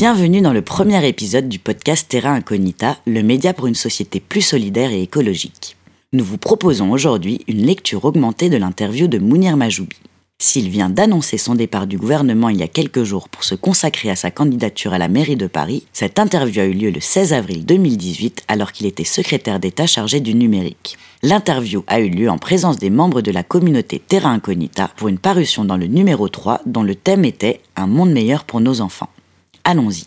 Bienvenue dans le premier épisode du podcast Terra Incognita, le média pour une société plus solidaire et écologique. Nous vous proposons aujourd'hui une lecture augmentée de l'interview de Mounir Majoubi. S'il vient d'annoncer son départ du gouvernement il y a quelques jours pour se consacrer à sa candidature à la mairie de Paris, cette interview a eu lieu le 16 avril 2018 alors qu'il était secrétaire d'État chargé du numérique. L'interview a eu lieu en présence des membres de la communauté Terra Incognita pour une parution dans le numéro 3 dont le thème était Un monde meilleur pour nos enfants. Allons-y.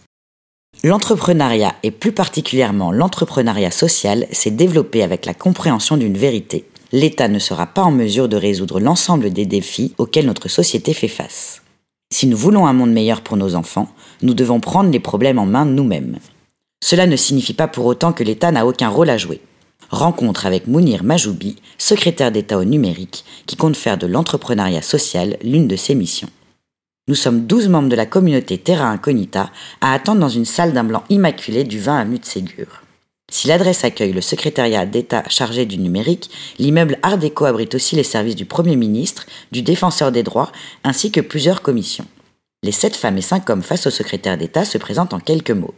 L'entrepreneuriat et plus particulièrement l'entrepreneuriat social s'est développé avec la compréhension d'une vérité l'État ne sera pas en mesure de résoudre l'ensemble des défis auxquels notre société fait face. Si nous voulons un monde meilleur pour nos enfants, nous devons prendre les problèmes en main nous-mêmes. Cela ne signifie pas pour autant que l'État n'a aucun rôle à jouer. Rencontre avec Mounir Majoubi, secrétaire d'État au numérique, qui compte faire de l'entrepreneuriat social l'une de ses missions. Nous sommes 12 membres de la communauté Terra Incognita à attendre dans une salle d'un blanc immaculé du 20 avenue de Ségur. Si l'adresse accueille le secrétariat d'État chargé du numérique, l'immeuble Art déco abrite aussi les services du Premier ministre, du Défenseur des droits, ainsi que plusieurs commissions. Les sept femmes et cinq hommes face au secrétaire d'État se présentent en quelques mots.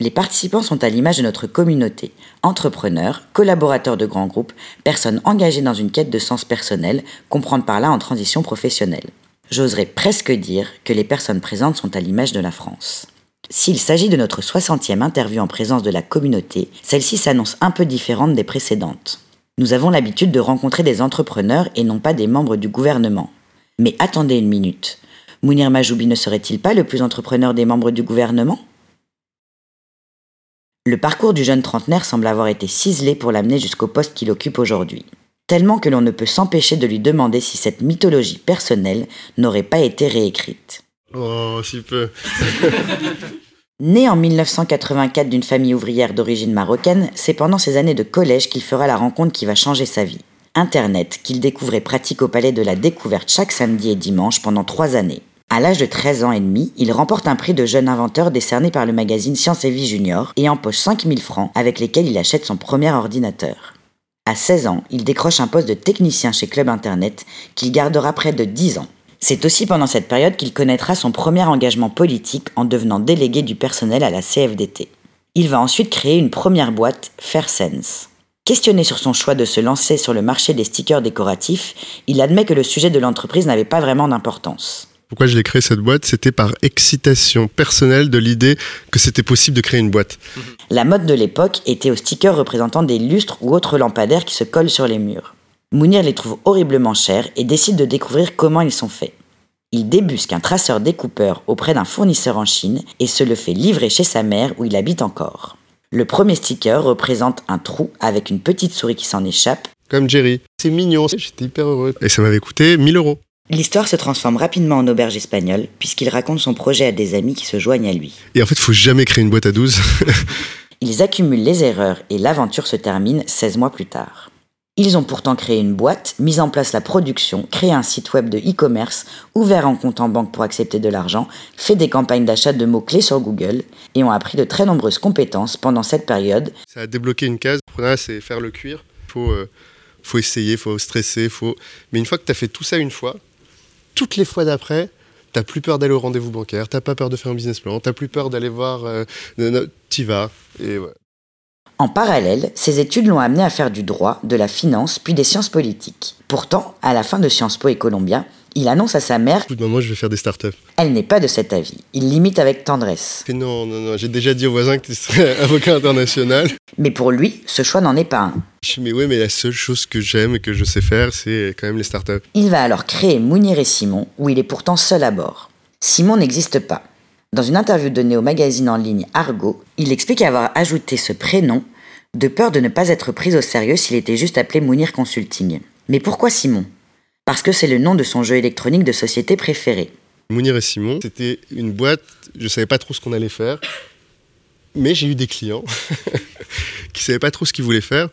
Les participants sont à l'image de notre communauté, entrepreneurs, collaborateurs de grands groupes, personnes engagées dans une quête de sens personnel, comprendre par là en transition professionnelle. J'oserais presque dire que les personnes présentes sont à l'image de la France. S'il s'agit de notre 60e interview en présence de la communauté, celle-ci s'annonce un peu différente des précédentes. Nous avons l'habitude de rencontrer des entrepreneurs et non pas des membres du gouvernement. Mais attendez une minute. Mounir Majoubi ne serait-il pas le plus entrepreneur des membres du gouvernement? Le parcours du jeune trentenaire semble avoir été ciselé pour l'amener jusqu'au poste qu'il occupe aujourd'hui. Tellement que l'on ne peut s'empêcher de lui demander si cette mythologie personnelle n'aurait pas été réécrite. Oh, si peu. Né en 1984 d'une famille ouvrière d'origine marocaine, c'est pendant ses années de collège qu'il fera la rencontre qui va changer sa vie. Internet, qu'il découvrait pratique au Palais de la Découverte chaque samedi et dimanche pendant trois années. À l'âge de 13 ans et demi, il remporte un prix de jeune inventeur décerné par le magazine Science et Vie Junior et empoche 5000 francs avec lesquels il achète son premier ordinateur. À 16 ans, il décroche un poste de technicien chez Club Internet qu'il gardera près de 10 ans. C'est aussi pendant cette période qu'il connaîtra son premier engagement politique en devenant délégué du personnel à la CFDT. Il va ensuite créer une première boîte, Fairsense. Questionné sur son choix de se lancer sur le marché des stickers décoratifs, il admet que le sujet de l'entreprise n'avait pas vraiment d'importance. Pourquoi j'ai créé cette boîte C'était par excitation personnelle de l'idée que c'était possible de créer une boîte. La mode de l'époque était aux stickers représentant des lustres ou autres lampadaires qui se collent sur les murs. Mounir les trouve horriblement chers et décide de découvrir comment ils sont faits. Il débusque un traceur découpeur auprès d'un fournisseur en Chine et se le fait livrer chez sa mère où il habite encore. Le premier sticker représente un trou avec une petite souris qui s'en échappe. Comme Jerry. C'est mignon, j'étais hyper heureux. Et ça m'avait coûté 1000 euros. L'histoire se transforme rapidement en auberge espagnole puisqu'il raconte son projet à des amis qui se joignent à lui. Et en fait, il faut jamais créer une boîte à 12. Ils accumulent les erreurs et l'aventure se termine 16 mois plus tard. Ils ont pourtant créé une boîte, mis en place la production, créé un site web de e-commerce, ouvert un compte en banque pour accepter de l'argent, fait des campagnes d'achat de mots-clés sur Google et ont appris de très nombreuses compétences pendant cette période. Ça a débloqué une case. c'est faire le cuir. Faut, euh, faut essayer, faut stresser, faut. Mais une fois que tu as fait tout ça une fois, toutes les fois d'après, t'as plus peur d'aller au rendez-vous bancaire, t'as pas peur de faire un business plan, t'as plus peur d'aller voir, euh, t'y vas. Et. En parallèle, ses études l'ont amené à faire du droit, de la finance, puis des sciences politiques. Pourtant, à la fin de Sciences Po et Columbia, il annonce à sa mère Écoute, moi je vais faire des startups. Elle n'est pas de cet avis. Il limite avec tendresse. non, non, non, j'ai déjà dit aux voisins que tu serais avocat international. Mais pour lui, ce choix n'en est pas un. Mais oui, mais la seule chose que j'aime et que je sais faire, c'est quand même les startups. Il va alors créer Mounir et Simon, où il est pourtant seul à bord. Simon n'existe pas. Dans une interview donnée au magazine en ligne Argo, il explique avoir ajouté ce prénom de peur de ne pas être pris au sérieux s'il était juste appelé Mounir Consulting. Mais pourquoi Simon? Parce que c'est le nom de son jeu électronique de société préféré. Mounir et Simon, c'était une boîte, je ne savais pas trop ce qu'on allait faire, mais j'ai eu des clients qui ne savaient pas trop ce qu'ils voulaient faire.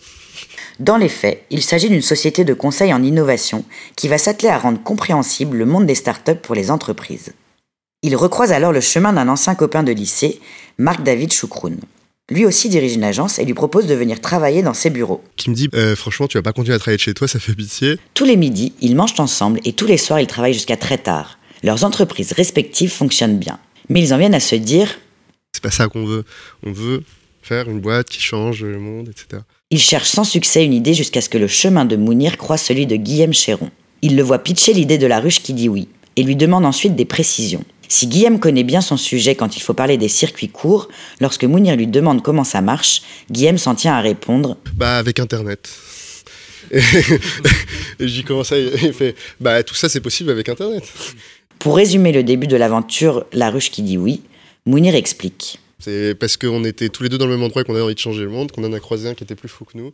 Dans les faits, il s'agit d'une société de conseil en innovation qui va s'atteler à rendre compréhensible le monde des startups pour les entreprises. Il recroise alors le chemin d'un ancien copain de lycée, Marc-David Choukroun. Lui aussi dirige une agence et lui propose de venir travailler dans ses bureaux. Qui me dit euh, franchement tu vas pas continuer à travailler de chez toi, ça fait pitié. Tous les midis, ils mangent ensemble et tous les soirs ils travaillent jusqu'à très tard. Leurs entreprises respectives fonctionnent bien. Mais ils en viennent à se dire C'est pas ça qu'on veut. On veut faire une boîte qui change le monde, etc. Il cherche sans succès une idée jusqu'à ce que le chemin de Mounir croise celui de Guillaume Chéron. Il le voit pitcher l'idée de la ruche qui dit oui, et lui demande ensuite des précisions. Si Guillaume connaît bien son sujet quand il faut parler des circuits courts, lorsque Mounir lui demande comment ça marche, Guillaume s'en tient à répondre Bah avec Internet. Et, j'y commence à il fait Bah tout ça c'est possible avec Internet. Pour résumer le début de l'aventure La ruche qui dit oui, Mounir explique. C'est parce qu'on était tous les deux dans le même endroit et qu'on avait envie de changer le monde qu'on en a croisé un qui était plus fou que nous.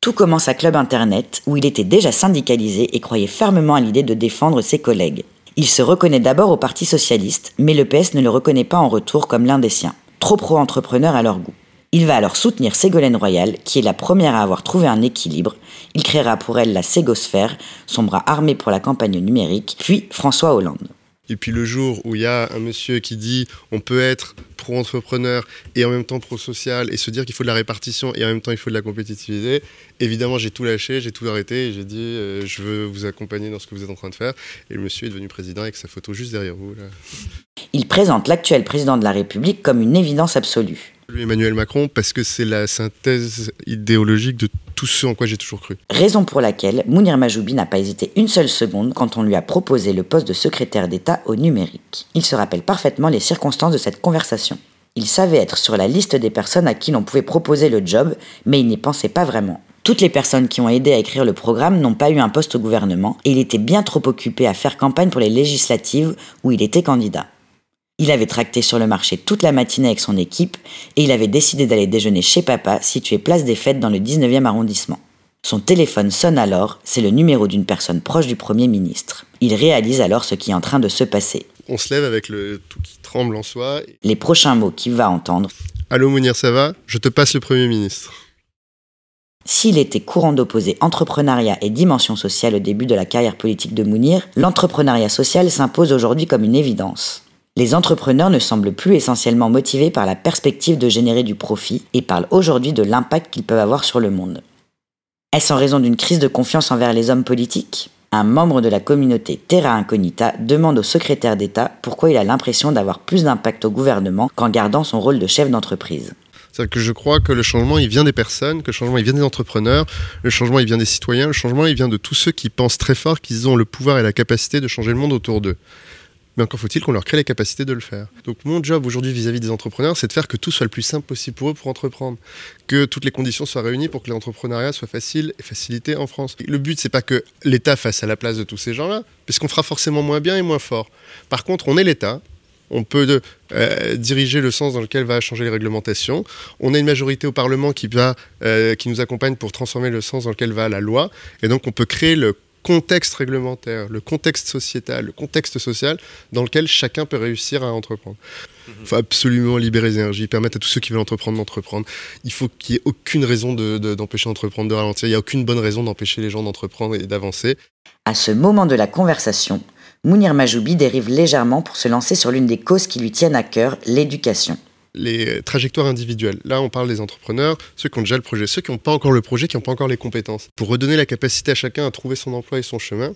Tout commence à Club Internet, où il était déjà syndicalisé et croyait fermement à l'idée de défendre ses collègues. Il se reconnaît d'abord au Parti socialiste, mais le PS ne le reconnaît pas en retour comme l'un des siens, trop pro-entrepreneur à leur goût. Il va alors soutenir Ségolène Royal, qui est la première à avoir trouvé un équilibre. Il créera pour elle la Ségosphère, son bras armé pour la campagne numérique, puis François Hollande. Et puis le jour où il y a un monsieur qui dit on peut être pro-entrepreneur et en même temps pro-social et se dire qu'il faut de la répartition et en même temps il faut de la compétitivité, évidemment j'ai tout lâché, j'ai tout arrêté et j'ai dit euh, je veux vous accompagner dans ce que vous êtes en train de faire. Et le monsieur est devenu président avec sa photo juste derrière vous. Il présente l'actuel président de la République comme une évidence absolue. Emmanuel Macron parce que c'est la synthèse idéologique de tout ce en quoi j'ai toujours cru. Raison pour laquelle Mounir Majoubi n'a pas hésité une seule seconde quand on lui a proposé le poste de secrétaire d'État au numérique. Il se rappelle parfaitement les circonstances de cette conversation. Il savait être sur la liste des personnes à qui l'on pouvait proposer le job, mais il n'y pensait pas vraiment. Toutes les personnes qui ont aidé à écrire le programme n'ont pas eu un poste au gouvernement, et il était bien trop occupé à faire campagne pour les législatives où il était candidat. Il avait tracté sur le marché toute la matinée avec son équipe et il avait décidé d'aller déjeuner chez papa, situé place des Fêtes dans le 19e arrondissement. Son téléphone sonne alors, c'est le numéro d'une personne proche du Premier ministre. Il réalise alors ce qui est en train de se passer. On se lève avec le tout qui tremble en soi. Les prochains mots qu'il va entendre. Allô Mounir, ça va? Je te passe le Premier ministre. S'il était courant d'opposer entrepreneuriat et dimension sociale au début de la carrière politique de Mounir, l'entrepreneuriat social s'impose aujourd'hui comme une évidence. Les entrepreneurs ne semblent plus essentiellement motivés par la perspective de générer du profit et parlent aujourd'hui de l'impact qu'ils peuvent avoir sur le monde. Est-ce en raison d'une crise de confiance envers les hommes politiques? Un membre de la communauté Terra Incognita demande au secrétaire d'État pourquoi il a l'impression d'avoir plus d'impact au gouvernement qu'en gardant son rôle de chef d'entreprise. C'est que je crois que le changement, il vient des personnes, que le changement, il vient des entrepreneurs, le changement, il vient des citoyens, le changement, il vient de tous ceux qui pensent très fort qu'ils ont le pouvoir et la capacité de changer le monde autour d'eux mais encore faut-il qu'on leur crée les capacités de le faire. Donc mon job aujourd'hui vis-à-vis des entrepreneurs, c'est de faire que tout soit le plus simple possible pour eux pour entreprendre, que toutes les conditions soient réunies pour que l'entrepreneuriat soit facile et facilité en France. Le but, c'est pas que l'État fasse à la place de tous ces gens-là, puisqu'on fera forcément moins bien et moins fort. Par contre, on est l'État, on peut euh, diriger le sens dans lequel va changer les réglementations. On a une majorité au Parlement qui, va, euh, qui nous accompagne pour transformer le sens dans lequel va la loi. Et donc on peut créer le contexte réglementaire, le contexte sociétal, le contexte social dans lequel chacun peut réussir à entreprendre. Il mhm. faut absolument libérer les énergies, permettre à tous ceux qui veulent entreprendre d'entreprendre. Il faut qu'il n'y ait aucune raison d'empêcher d'entreprendre de ralentir. Il n'y a aucune bonne raison d'empêcher les gens d'entreprendre et d'avancer. À ce moment de la conversation, Mounir Majoubi dérive légèrement pour se lancer sur l'une des causes qui lui tiennent à cœur, l'éducation les trajectoires individuelles. Là, on parle des entrepreneurs, ceux qui ont déjà le projet, ceux qui n'ont pas encore le projet, qui n'ont pas encore les compétences. Pour redonner la capacité à chacun à trouver son emploi et son chemin,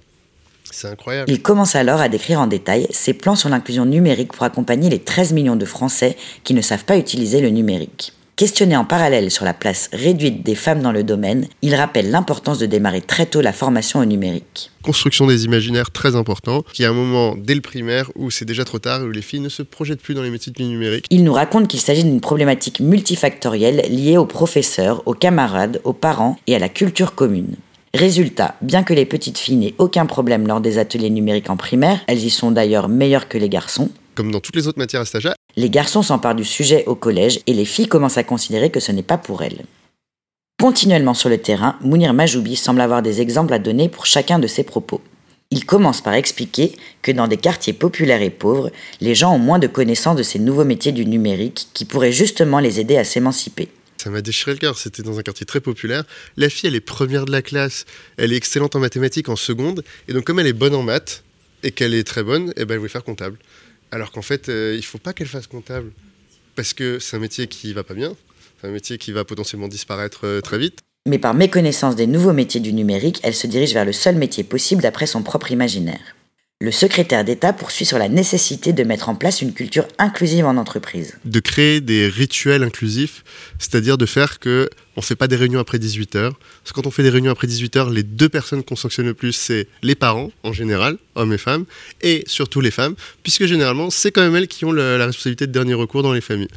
c'est incroyable. Il commence alors à décrire en détail ses plans sur l'inclusion numérique pour accompagner les 13 millions de Français qui ne savent pas utiliser le numérique. Questionné en parallèle sur la place réduite des femmes dans le domaine, il rappelle l'importance de démarrer très tôt la formation au numérique. Construction des imaginaires très important, qui a un moment dès le primaire où c'est déjà trop tard, où les filles ne se projettent plus dans les métiers du numérique. Il nous raconte qu'il s'agit d'une problématique multifactorielle liée aux professeurs, aux camarades, aux parents et à la culture commune. Résultat, bien que les petites filles n'aient aucun problème lors des ateliers numériques en primaire, elles y sont d'ailleurs meilleures que les garçons, comme dans toutes les autres matières à stagiaire. Les garçons s'emparent du sujet au collège et les filles commencent à considérer que ce n'est pas pour elles. Continuellement sur le terrain, Mounir Majoubi semble avoir des exemples à donner pour chacun de ses propos. Il commence par expliquer que dans des quartiers populaires et pauvres, les gens ont moins de connaissances de ces nouveaux métiers du numérique qui pourraient justement les aider à s'émanciper. Ça m'a déchiré le cœur, c'était dans un quartier très populaire. La fille, elle est première de la classe, elle est excellente en mathématiques en seconde, et donc comme elle est bonne en maths, et qu'elle est très bonne, eh ben, elle voulait faire comptable. Alors qu'en fait, euh, il ne faut pas qu'elle fasse comptable. Parce que c'est un métier qui va pas bien, c'est un métier qui va potentiellement disparaître euh, très vite. Mais par méconnaissance des nouveaux métiers du numérique, elle se dirige vers le seul métier possible d'après son propre imaginaire. Le secrétaire d'État poursuit sur la nécessité de mettre en place une culture inclusive en entreprise. De créer des rituels inclusifs, c'est-à-dire de faire que on ne fait pas des réunions après 18 heures. Parce que quand on fait des réunions après 18 heures, les deux personnes qu'on sanctionne le plus, c'est les parents, en général, hommes et femmes, et surtout les femmes, puisque généralement, c'est quand même elles qui ont la responsabilité de dernier recours dans les familles.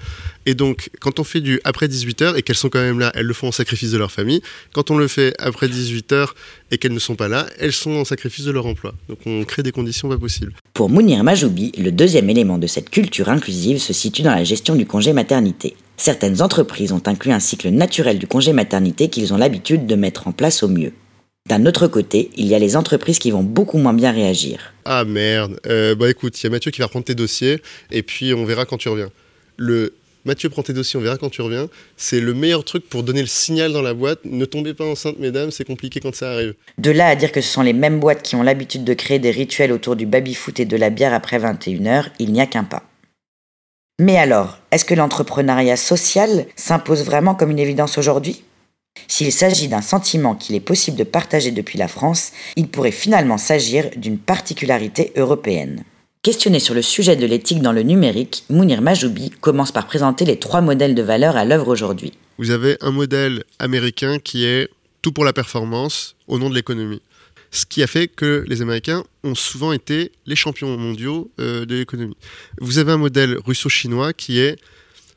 Et donc, quand on fait du après 18 heures, et qu'elles sont quand même là, elles le font en sacrifice de leur famille. Quand on le fait après 18 heures et qu'elles ne sont pas là, elles sont en sacrifice de leur emploi. Donc on crée des conditions pas possibles. Pour Mounir Majoubi, le deuxième élément de cette culture inclusive se situe dans la gestion du congé maternité. Certaines entreprises ont inclus un cycle naturel du congé maternité qu'ils ont l'habitude de mettre en place au mieux. D'un autre côté, il y a les entreprises qui vont beaucoup moins bien réagir. Ah merde, euh, bah écoute, il y a Mathieu qui va reprendre tes dossiers et puis on verra quand tu reviens. Le Mathieu prend tes dossiers, on verra quand tu reviens. C'est le meilleur truc pour donner le signal dans la boîte. Ne tombez pas enceinte, mesdames, c'est compliqué quand ça arrive. De là à dire que ce sont les mêmes boîtes qui ont l'habitude de créer des rituels autour du baby-foot et de la bière après 21h, il n'y a qu'un pas. Mais alors, est-ce que l'entrepreneuriat social s'impose vraiment comme une évidence aujourd'hui? S'il s'agit d'un sentiment qu'il est possible de partager depuis la France, il pourrait finalement s'agir d'une particularité européenne. Questionné sur le sujet de l'éthique dans le numérique, Mounir Majoubi commence par présenter les trois modèles de valeur à l'œuvre aujourd'hui. Vous avez un modèle américain qui est tout pour la performance au nom de l'économie ce qui a fait que les Américains ont souvent été les champions mondiaux euh, de l'économie. Vous avez un modèle russo-chinois qui est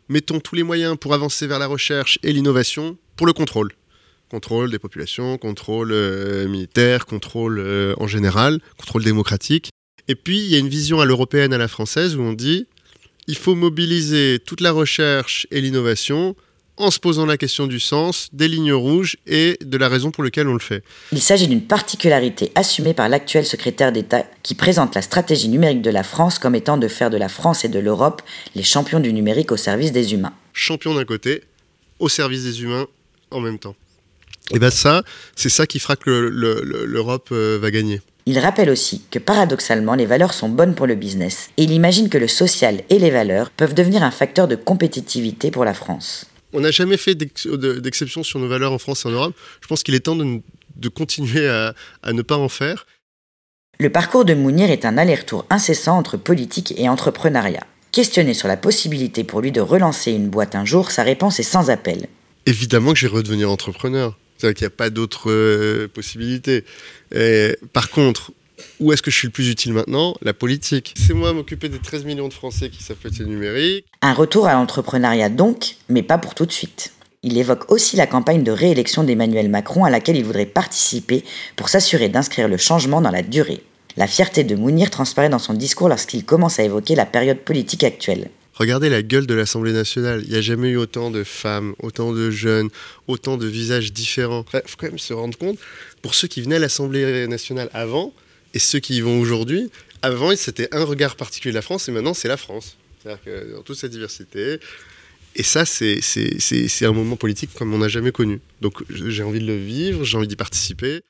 mettons tous les moyens pour avancer vers la recherche et l'innovation pour le contrôle. Contrôle des populations, contrôle euh, militaire, contrôle euh, en général, contrôle démocratique. Et puis il y a une vision à l'européenne, à la française, où on dit il faut mobiliser toute la recherche et l'innovation en se posant la question du sens, des lignes rouges et de la raison pour laquelle on le fait. Il s'agit d'une particularité assumée par l'actuel secrétaire d'État qui présente la stratégie numérique de la France comme étant de faire de la France et de l'Europe les champions du numérique au service des humains. Champion d'un côté, au service des humains en même temps. Et bien ça, c'est ça qui fera que l'Europe euh, va gagner. Il rappelle aussi que paradoxalement, les valeurs sont bonnes pour le business, et il imagine que le social et les valeurs peuvent devenir un facteur de compétitivité pour la France on n'a jamais fait d'exception sur nos valeurs en France et en Europe. Je pense qu'il est temps de, continuer à, ne pas en faire. Le parcours de Mounir est un aller-retour incessant entre politique et entrepreneuriat. Questionné sur la possibilité pour lui de relancer une boîte un jour, sa réponse est sans appel. Évidemment que j'ai redevenir entrepreneur. C'est-à-dire qu'il n'y a pas d'autre euh, possibilité. par contre, où est-ce que je suis le plus utile maintenant? La politique. C'est moi m'occuper des 13 millions de Français qui savent le numérique. Un retour à l'entrepreneuriat donc, mais pas pour tout de suite. Il évoque aussi la campagne de réélection d'Emmanuel Macron à laquelle il voudrait participer pour s'assurer d'inscrire le changement dans la durée. La fierté de Mounir transparaît dans son discours lorsqu'il commence à évoquer la période politique actuelle. Regardez la gueule de l'Assemblée nationale. Il n'y a jamais eu autant de femmes, autant de jeunes, autant de visages différents. Il faut quand même se rendre compte, pour ceux qui venaient à l'Assemblée nationale avant, et ceux qui y vont aujourd'hui, avant, c'était un regard particulier de la France, et maintenant, c'est la France. C'est-à-dire que dans toute sa diversité. Et ça, c'est un moment politique comme on n'a jamais connu. Donc j'ai envie de le vivre, j'ai envie d'y participer.